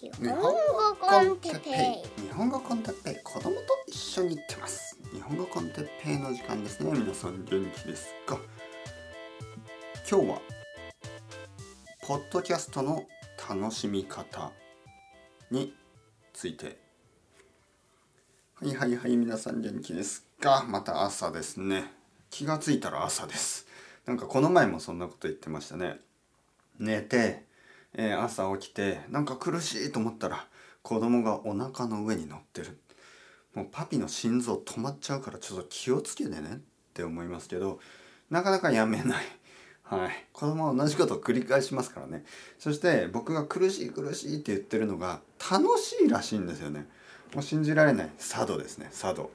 日本語コンテッペイ。日本語コンテッペイ。子供と一緒に行ってます日本語コンテッペイの時間ですね。皆さん元気ですか？今日はポッドキャストの楽しみ方について。はいはいはい皆さん元気ですか？また朝ですね。気がついたら朝です。なんかこの前もそんなこと言ってましたね。寝てえー、朝起きてなんか苦しいと思ったら子供がお腹の上に乗ってる。もうパピの心臓止まっちゃうからちょっと気をつけてねって思いますけどなかなかやめない。はい、子供は同じことを繰り返しますからね。そして僕が苦しい苦しいって言ってるのが楽しいらしいんですよね。もう信じられない。佐渡ですね。佐渡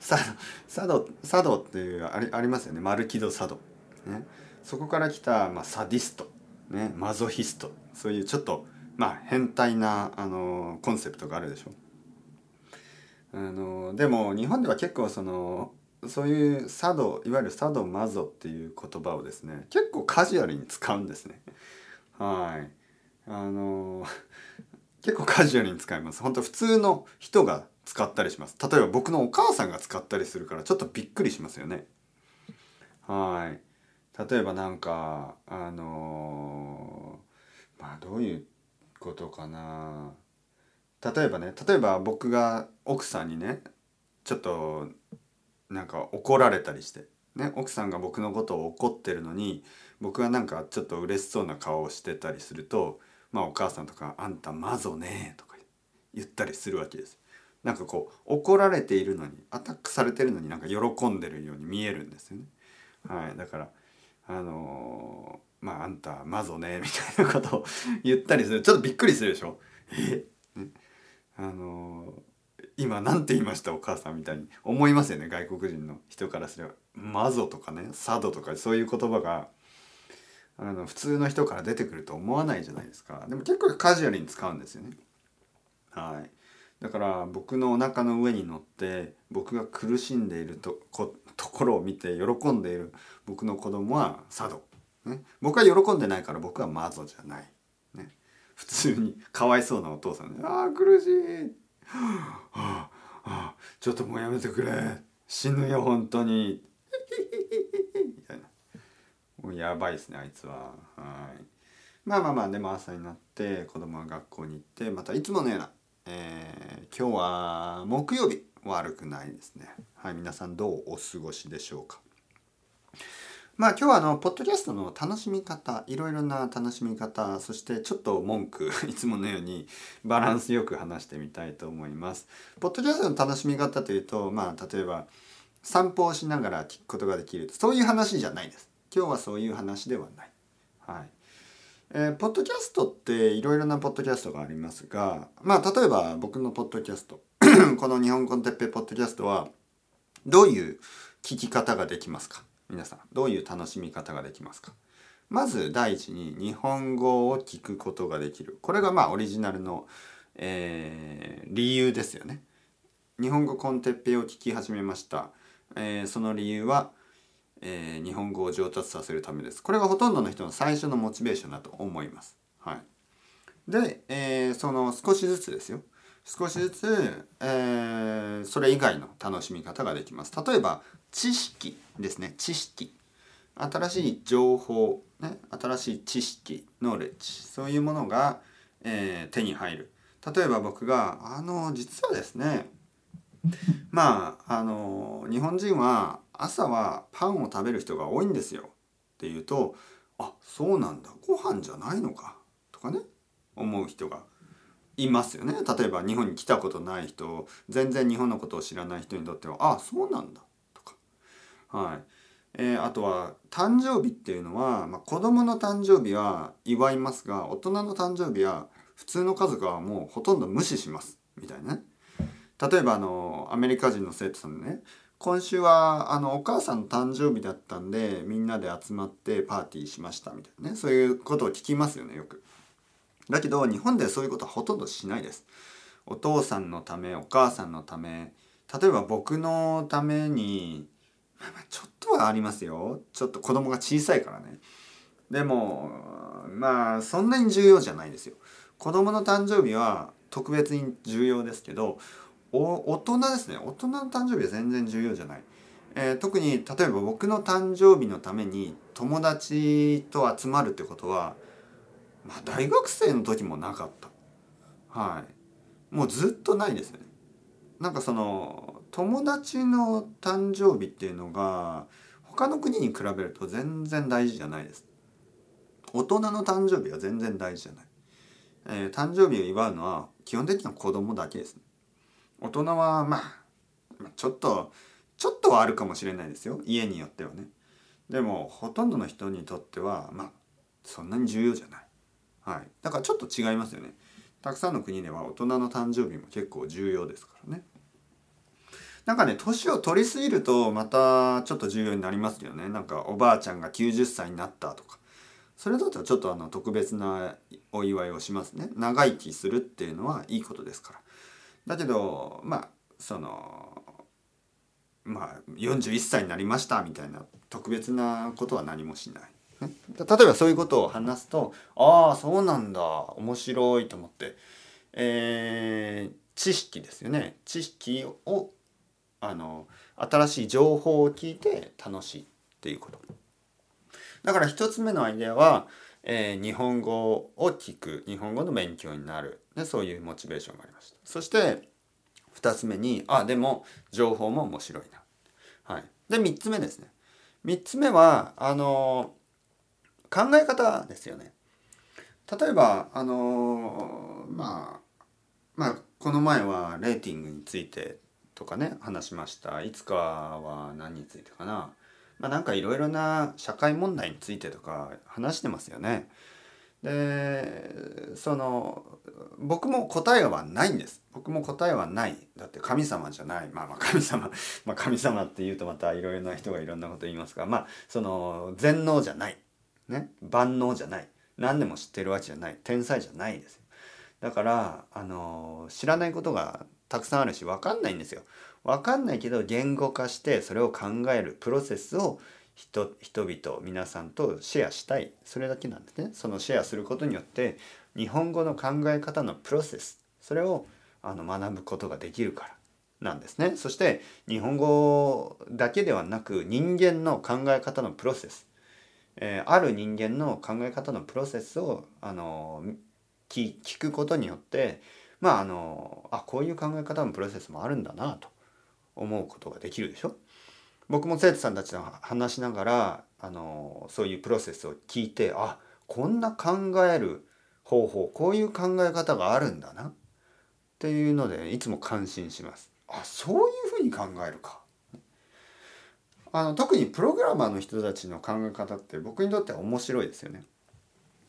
佐渡佐渡っていうありありますよね。丸木戸佐渡ね。そこから来た、まあ、サディスト、ね、マゾヒストそういうちょっと、まあ、変態なあのコンセプトがあるでしょ。あのでも日本では結構そのそういう佐渡いわゆる佐渡マゾっていう言葉をですね結構カジュアルに使うんですね。はいあの結構カジュアルに使います。本当普通の人が使ったりします。例えば僕のお母さんが使ったりするからちょっとびっくりしますよね。はい。例えばなんかあのー、まあどういうことかな例えばね例えば僕が奥さんにねちょっとなんか怒られたりして、ね、奥さんが僕のことを怒ってるのに僕がなんかちょっと嬉しそうな顔をしてたりするとまあお母さんとか「あんたまぞね」とか言ったりするわけです。なんかこう怒られているのにアタックされてるのになんか喜んでるように見えるんですよね。はい、だからあのまああんたまぞね みたいなことを言ったりする。ちょっとびっくりするでしょ。え、あの今なんて言いましたお母さんみたいに。思いますよね外国人の人からすれば「マゾ」とかね「サド」とかそういう言葉があの普通の人から出てくると思わないじゃないですか。でも結構カジュアルに使うんですよね。はい。だから僕のお腹の上に乗って僕が苦しんでいるとこところを見て喜んでいる。僕の子供は佐渡、ね、僕は喜んでないから僕はマゾじゃない、ね、普通にかわいそうなお父さんで「ああ苦しい、はあはあ、ちょっともうやめてくれ。死ぬよ本当に」みたいな。もうやばいですねあいつは。はい。まあまあまあでも朝になって子供は学校に行ってまたいつものような、えー、今日は木曜日。悪くないですねはい皆さんどうお過ごしでしょうかまあ今日はあのポッドキャストの楽しみ方いろいろな楽しみ方そしてちょっと文句 いつものようにバランスよく話してみたいと思います。ポッドキャストの楽しみ方というとまあ例えば散歩をしながら聞くことができるそういう話じゃないです。今日はそういう話ではない。はい。えー、ポッドキャストっていろいろなポッドキャストがありますがまあ例えば僕のポッドキャスト この日本コンテッペポッドキャストはどういう聞き方ができますか？皆さんどういう楽しみ方ができますか？まず第一に日本語を聞くことができる。これがまあオリジナルの、えー、理由ですよね。日本語コンテッペを聞き始めました、えー、その理由は、えー、日本語を上達させるためです。これがほとんどの人の最初のモチベーションだと思います。はい。で、えー、その少しずつですよ。少しずつ、えー、それ以外の楽しみ方ができます。例えば知識ですね。知識。新しい情報、ね、新しい知識ノーレッジそういうものが、えー、手に入る。例えば僕があの実はですねまああの日本人は朝はパンを食べる人が多いんですよ。っていうとあそうなんだ。ご飯じゃないのか。とかね。思う人がいますよね。例えば日本に来たことない人全然日本のことを知らない人にとってはあそうなんだ。とか。はい。えー、あとは誕生日っていうのは、まあ、子供の誕生日は祝いますが大人の誕生日は普通の家族はもうほとんど無視します。みたいなね。例えばあのアメリカ人の生徒さんでね今週はあのお母さんの誕生日だったんでみんなで集まってパーティーしました。みたいなね。そういうことを聞きますよねよく。だけど日本でそういうことはほとんどしないです。お父さんのためお母さんのため例えば僕のためにちょっとはありますよちょっと子供が小さいからねでもまあそんなに重要じゃないですよ。子供の誕生日は特別に重要ですけど大人ですね大人の誕生日は全然重要じゃない。えー、特に例えば僕の誕生日のために友達と集まるってことは、まあ、大学生の時もなかった。はい。もうずっとないですね。なんかその友達の誕生日っていうのが他の国に比べると全然大事じゃないです。大人の誕生日は全然大事じゃない、えー、誕生日を祝うのは基本的には子供だけです、ね、大人はまあちょっとちょっとはあるかもしれないですよ。家によってはね。でもほとんどの人にとってはまあそんなに重要じゃない。はい。だからちょっと違いますよね。たくさんの国では大人の誕生日も結構重要ですからね。なんかね年を取りすぎるとまたちょっと重要になりますよね。なんかおばあちゃんが90歳になったとか。それだとちょっとあの特別なお祝いをしますね。長生きするっていうのはいいことですから。だけどまあそのまあ41歳になりましたみたいな特別なことは何もしない。例えばそういうことを話すとああそうなんだ。面白いと思って、えー、知識ですよね。知識をあの新しい情報を聞いて楽しいっていうこと。だから一つ目のアイデアは、えー、日本語を聞く。日本語の勉強になる。でそういうモチベーションがありました。そして二つ目にあでも情報も面白いな。はい。で三つ目ですね。三つ目はあの考え方ですよね。例えばあのまあまあこの前はレーティングについてとかね話しました。いつかは何についてかな。まあなんかいろいろな社会問題についてとか話してますよね。でその僕も答えはないんです。僕も答えはない。だって神様じゃない。まあまあ神様まあ神様って言うとまたいろいろな人がいろんなこと言いますがまあその全能じゃない。ね。万能じゃない。何でも知ってるわけじゃない。天才じゃないですだからあの知らないことがたくさんあるし分かんないんですよ。分かんないけど言語化してそれを考えるプロセスを人人々皆さんとシェアしたい。それだけなんですね。そのシェアすることによって日本語の考え方のプロセスそれをあの学ぶことができるから。なんですね。そして日本語だけではなく人間の考え方のプロセス、えー、ある人間の考え方のプロセスをあの聞くことによってまああのあこういう考え方のプロセスもあるんだなと思うことができるでしょ？僕も生徒さんたちと話しながらあのそういうプロセスを聞いてあこんな考える方法こういう考え方があるんだなっていうのでいつも感心します。あそういうふうに考えるか。あの特にプログラマーの人たちの考え方って僕にとっては面白いですよね。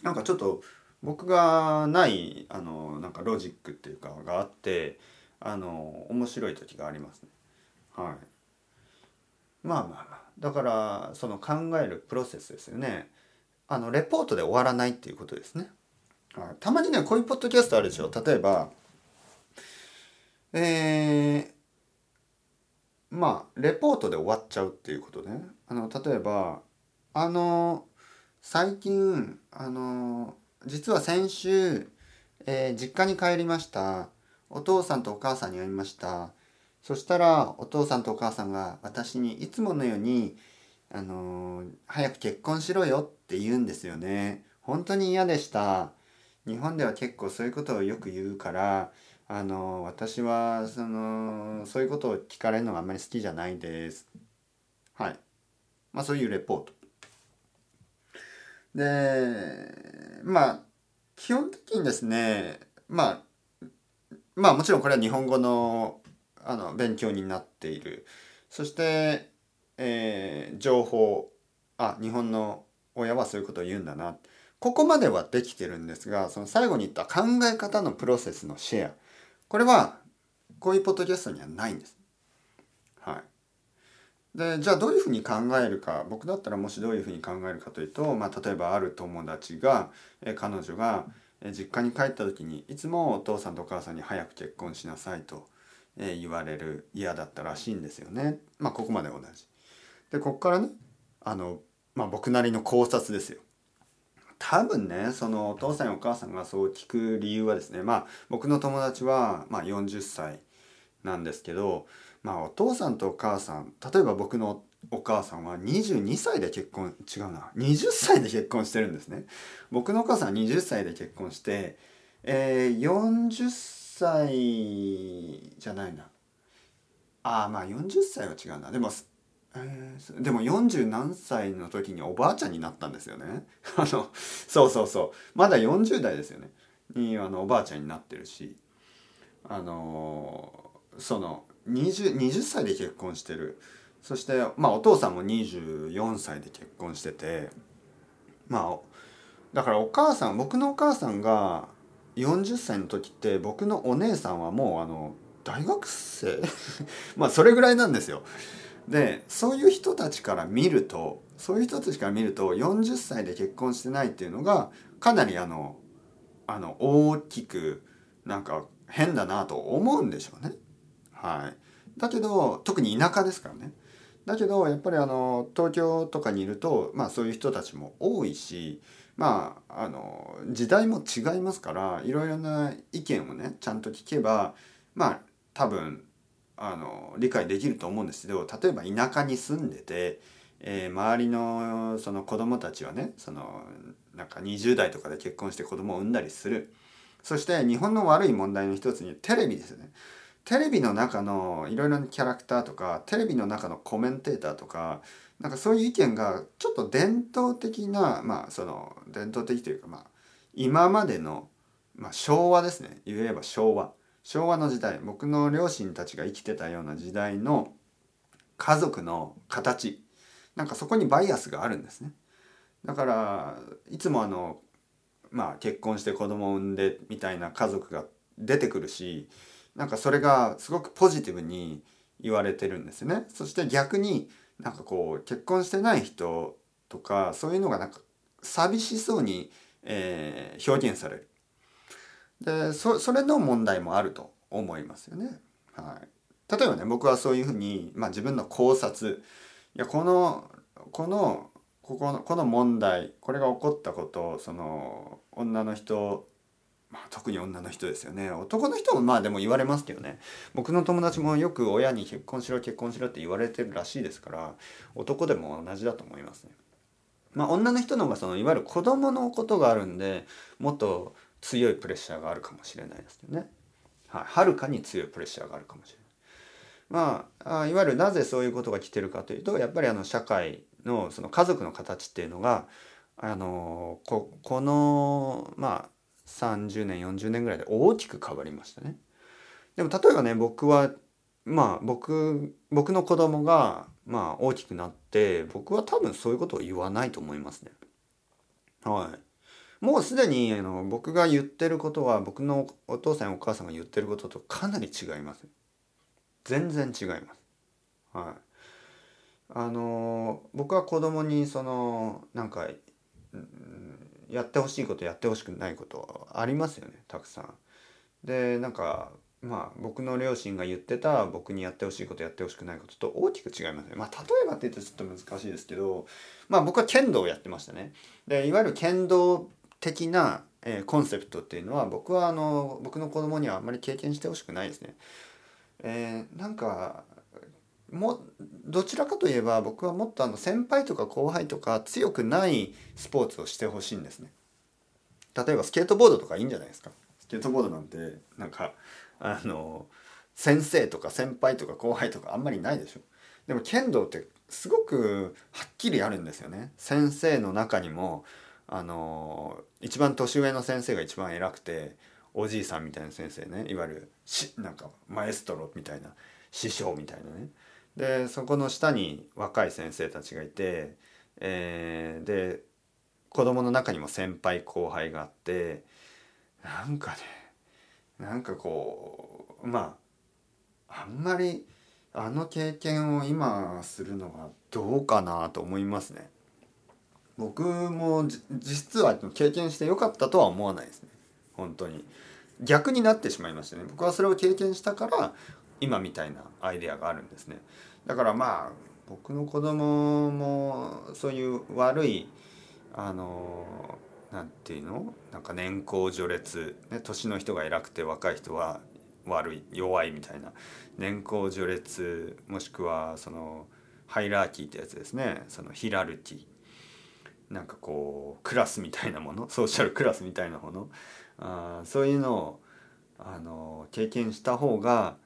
なんかちょっと僕がないあのなんかロジックっていうかがあってあの面白い時がありますね。はい。まあまあだからその考えるプロセスですよね。あのレポートで終わらないっていうことですね。はい、たまにねこういうポッドキャストあるでしょ例えばえー、まあレポートで終わっちゃうっていうことね。あの例えばあの最近あの実は先週、えー、実家に帰りました。お父さんとお母さんに会いました。そしたらお父さんとお母さんが私にいつものようにあの、早く結婚しろよって言うんですよね。本当に嫌でした。日本では結構そういうことをよく言うからあの、私はそのそういうことを聞かれるのがあんまり好きじゃないです。はい。まあそういうレポート。でまあ基本的にですねまあまあもちろんこれは日本語のあの勉強になっている。そして、えー、情報あ日本の親はそういうことを言うんだな。ここまではできてるんですがその最後に言った考え方のプロセスのシェア。これはこういうポッドキャストにはないんです。はい。でじゃあどういうふうに考えるか僕だったらもしどういうふうに考えるかというと、まあ、例えばある友達が、え彼女が、え実家に帰った時にいつもお父さんとお母さんに早く結婚しなさいと、え言われる嫌だったらしいんですよね。まあここまで同じ。でここからねあの、まあ、僕なりの考察ですよ。多分ねそのお父さんやお母さんがそう聞く理由はですねまあ僕の友達は、まあ、40歳なんですけど、まあ、お父さんとお母さん例えば僕のお母さんは22歳で結婚違うな20歳で結婚してるんですね。僕のお母さんは20歳で結婚して、えー、40歳じゃないな。ああまあ40歳は違うな。でもえー、でも40何歳の時におばあちゃんになったんですよね。あのそうそうそう。まだ40代ですよね。にあのおばあちゃんになってるし。あのその 20, 20歳で結婚してる。そしてまあお父さんも24歳で結婚してて。まあだからお母さん僕のお母さんが40歳の時って僕のお姉さんはもうあの大学生？まあそれぐらいなんですよ。でそういう人たちから見るとそういう人たちから見ると40歳で結婚してないっていうのがかなりあのあの大きくなんか変だなと思うんでしょうね。はい、だけど特に田舎ですからね。だけどやっぱりあの東京とかにいると、まあ、そういう人たちも多いしまああの時代も違いますからいろいろな意見をねちゃんと聞けばまあ多分あの理解できると思うんです。けど例えば田舎に住んでて、えー、周りのその子供たちはねそのなんか20代とかで結婚して子供を産んだりする。そして日本の悪い問題の一つにテレビですよね。テレビの中のいろいろなキャラクターとかテレビの中のコメンテーターとかなんかそういう意見がちょっと伝統的なまあその伝統的というかまあ今までの、まあ、昭和ですね。言えば昭和。昭和の時代僕の両親たちが生きてたような時代の家族の形。なんかそこにバイアスがあるんですね。だからいつもあのまあ結婚して子供を産んでみたいな家族が出てくるしなんかそれがすごくポジティブに言われてるんですね。そして逆になんかこう結婚してない人とかそういうのがなんか寂しそうに、えー、表現される。でそそれの問題もあると思いますよね。はい、例えばね僕はそういうふうに、まあ、自分の考察いやこのこのここのこの問題これが起こったことその女の人、まあ、特に女の人ですよね男の人もまあでも言われますけどね僕の友達もよく親に結婚しろ結婚しろって言われてるらしいですから男でも同じだと思いますね。まあ、女の人の方がそのいわゆる子供のことがあるんでもっと強いプレッシャーがあるかもしれないですよね。はい、はるかに強いプレッシャーがあるかもしれない。まあ、いわゆるなぜそういうことが来てるかというとやっぱりあの社会のその家族の形っていうのがあのここのまあ30年40年ぐらいで大きく変わりましたね。でも例えばね僕はまあ僕僕の子供がまあ大きくなって僕は多分そういうことを言わないと思いますね。はい。もうすでにあの僕が言ってることは僕のお父さんお母さんが言ってることとかなり違います全然違いますはいあの僕は子供にそのなんかやってほしいことやってほしくないことありますよねたくさんでなんかまあ僕の両親が言ってた僕にやってほしいことやってほしくないことと大きく違いますね。まあ例えばって言うとちょっと難しいですけどまあ僕は剣道をやってましたね。でいわゆる剣道的な、えー、コンセプトっていうのは僕はあの僕の子供にはあんまり経験してほしくないですね。えー、なんかもどちらかといえば僕はもっとあの先輩とか後輩とか強くないスポーツをしてほしいんですね。例えばスケートボードとかいいんじゃないですか。スケートボードなんてなんかあの先生とか先輩とか後輩とかあんまりないでしょ。でも剣道ってすごくはっきりあるんですよね。先生の中にもあの一番年上の先生が一番偉くておじいさんみたいな先生ねいわゆるしなんかマエストロみたいな師匠みたいなねでそこの下に若い先生たちがいて、えー、で子供の中にも先輩後輩があってなんかねなんかこうまああんまりあの経験を今するのはどうかなと思いますね。僕も実は経験してよかったとは思わないですね。本当に。逆になってしまいましたね。僕はそれを経験したから今みたいなアイデアがあるんですね。だからまあ僕の子供もそういう悪いあのなんていうの？なんか年功序列、ね、年の人が偉くて若い人は悪い弱いみたいな。年功序列もしくはそのハイラーキーってやつですね。そのヒラルキー。なんかこうクラスみたいなもの ソーシャルクラスみたいなものあそういうのをあの経験した方が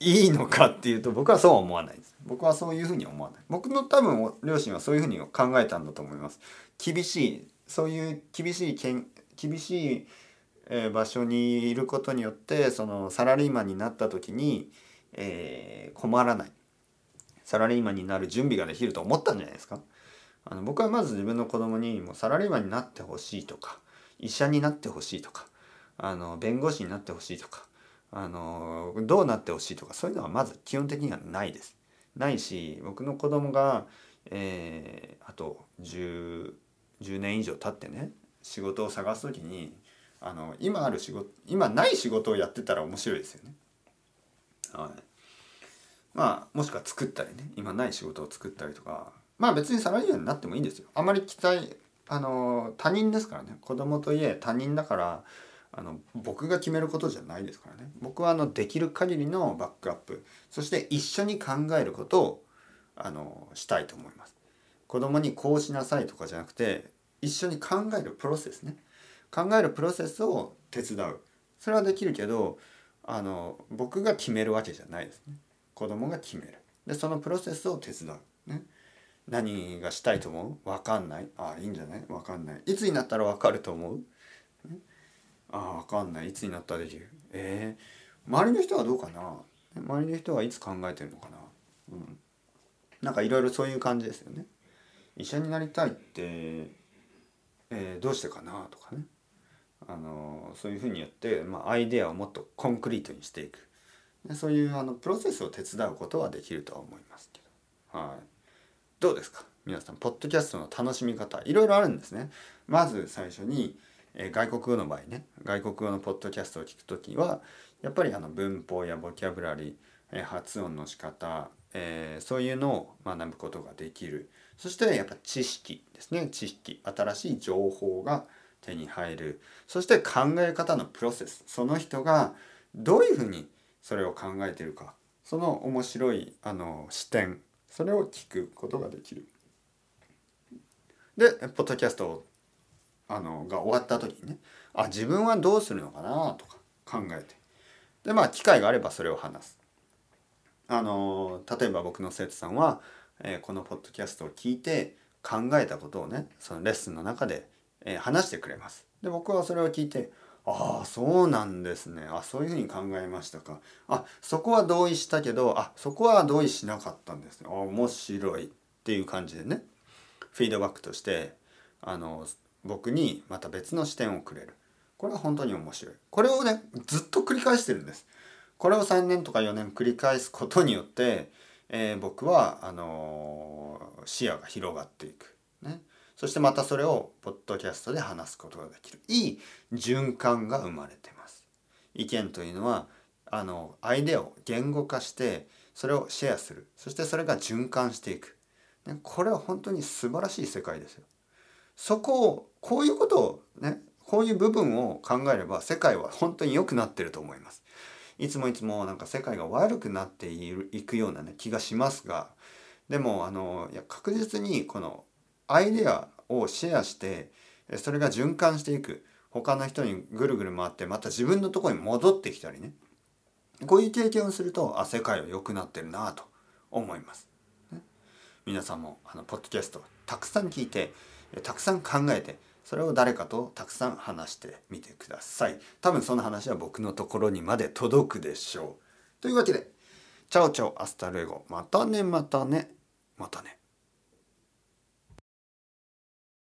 いいのかっていうと僕はそうは思わないです。僕はそういうふうに思わない。僕の多分両親はそういうふうに考えたんだと思います。厳しいそういう厳しいけん厳しい、え場所にいることによってそのサラリーマンになった時に、えー、困らない。サラリーマンになる準備ができると思ったんじゃないですか。あの僕はまず自分の子供にもうサラリーマンになってほしいとか医者になってほしいとかあの弁護士になってほしいとかあのどうなってほしいとかそういうのはまず基本的にはないです。ないし僕の子供が、えー、あと 10, 10年以上経ってね仕事を探す時にあの今ある仕事今ない仕事をやってたら面白いですよね。はい、まあもしくは作ったりね今ない仕事を作ったりとかまあ別にサラリーマンになってもいいんですよ。あまり期待あの他人ですからね。子供といえ他人だからあの僕が決めることじゃないですからね。僕はあのできる限りのバックアップそして一緒に考えることをあのしたいと思います。子供にこうしなさいとかじゃなくて一緒に考えるプロセスね。考えるプロセスを手伝う。それはできるけどあの僕が決めるわけじゃないですね。子供が決める。でそのプロセスを手伝う。ね。何がしたいと思う？分かんない？ああいいんじゃない？分かんない。いつになったら分かると思う？ああ分かんない。いつになったらできる？えー、周りの人はどうかな？周りの人はいつ考えてるのかな？うん。なんかいろいろそういう感じですよね。医者になりたいって、えー、どうしてかな？とかね。あのそういうふうにやって、まあ、アイデアをもっとコンクリートにしていく。でそういうあのプロセスを手伝うことはできるとは思いますけど。はい。どうですか？皆さんポッドキャストの楽しみ方いろいろあるんですね。まず最初にえ外国語の場合ね外国語のポッドキャストを聞く時はやっぱりあの文法やボキャブラリー、え発音の仕方、えー、そういうのを学ぶことができる。そしてやっぱ知識ですね。知識。新しい情報が手に入る。そして考え方のプロセス。その人がどういうふうにそれを考えてるか。その面白いあの視点。それを聞くことができる。でポッドキャストをあのが終わった時にねあ自分はどうするのかな？とか考えてでまあ機会があればそれを話す。あの例えば僕の生徒さんは、えー、このポッドキャストを聞いて考えたことをねそのレッスンの中で、えー、話してくれます。で僕はそれを聞いてああそうなんですね。あそういうふうに考えましたか。あそこは同意したけどあそこは同意しなかったんですね。面白いっていう感じでね。フィードバックとしてあの僕にまた別の視点をくれる。これは本当に面白い。これをねずっと繰り返してるんです。これを3年とか4年繰り返すことによって、えー、僕はあのー、視野が広がっていく、ね、そしてまたそれをポッドキャストで話すことができる。いい循環が生まれてます。意見というのはあのアイデアを言語化してそれをシェアする。そしてそれが循環していく、ね、これは本当に素晴らしい世界ですよ。そこをこういうことをねこういう部分を考えれば世界は本当に良くなってると思います。いつもいつもなんか世界が悪くなっているいくようなね気がしますがでもあのいや確実にこのアイデアをシェアしてそれが循環していく。他の人にぐるぐる回ってまた自分のとこに戻ってきたりね。こういう経験をするとあ世界は良くなってるなと思います。ね、皆さんもあのポッドキャストたくさん聞いてたくさん考えてそれを誰かとたくさん話してみてください。多分その話は僕のところにまで届くでしょう。というわけでチャオチャオアスタルエゴ。またねまたね。またね。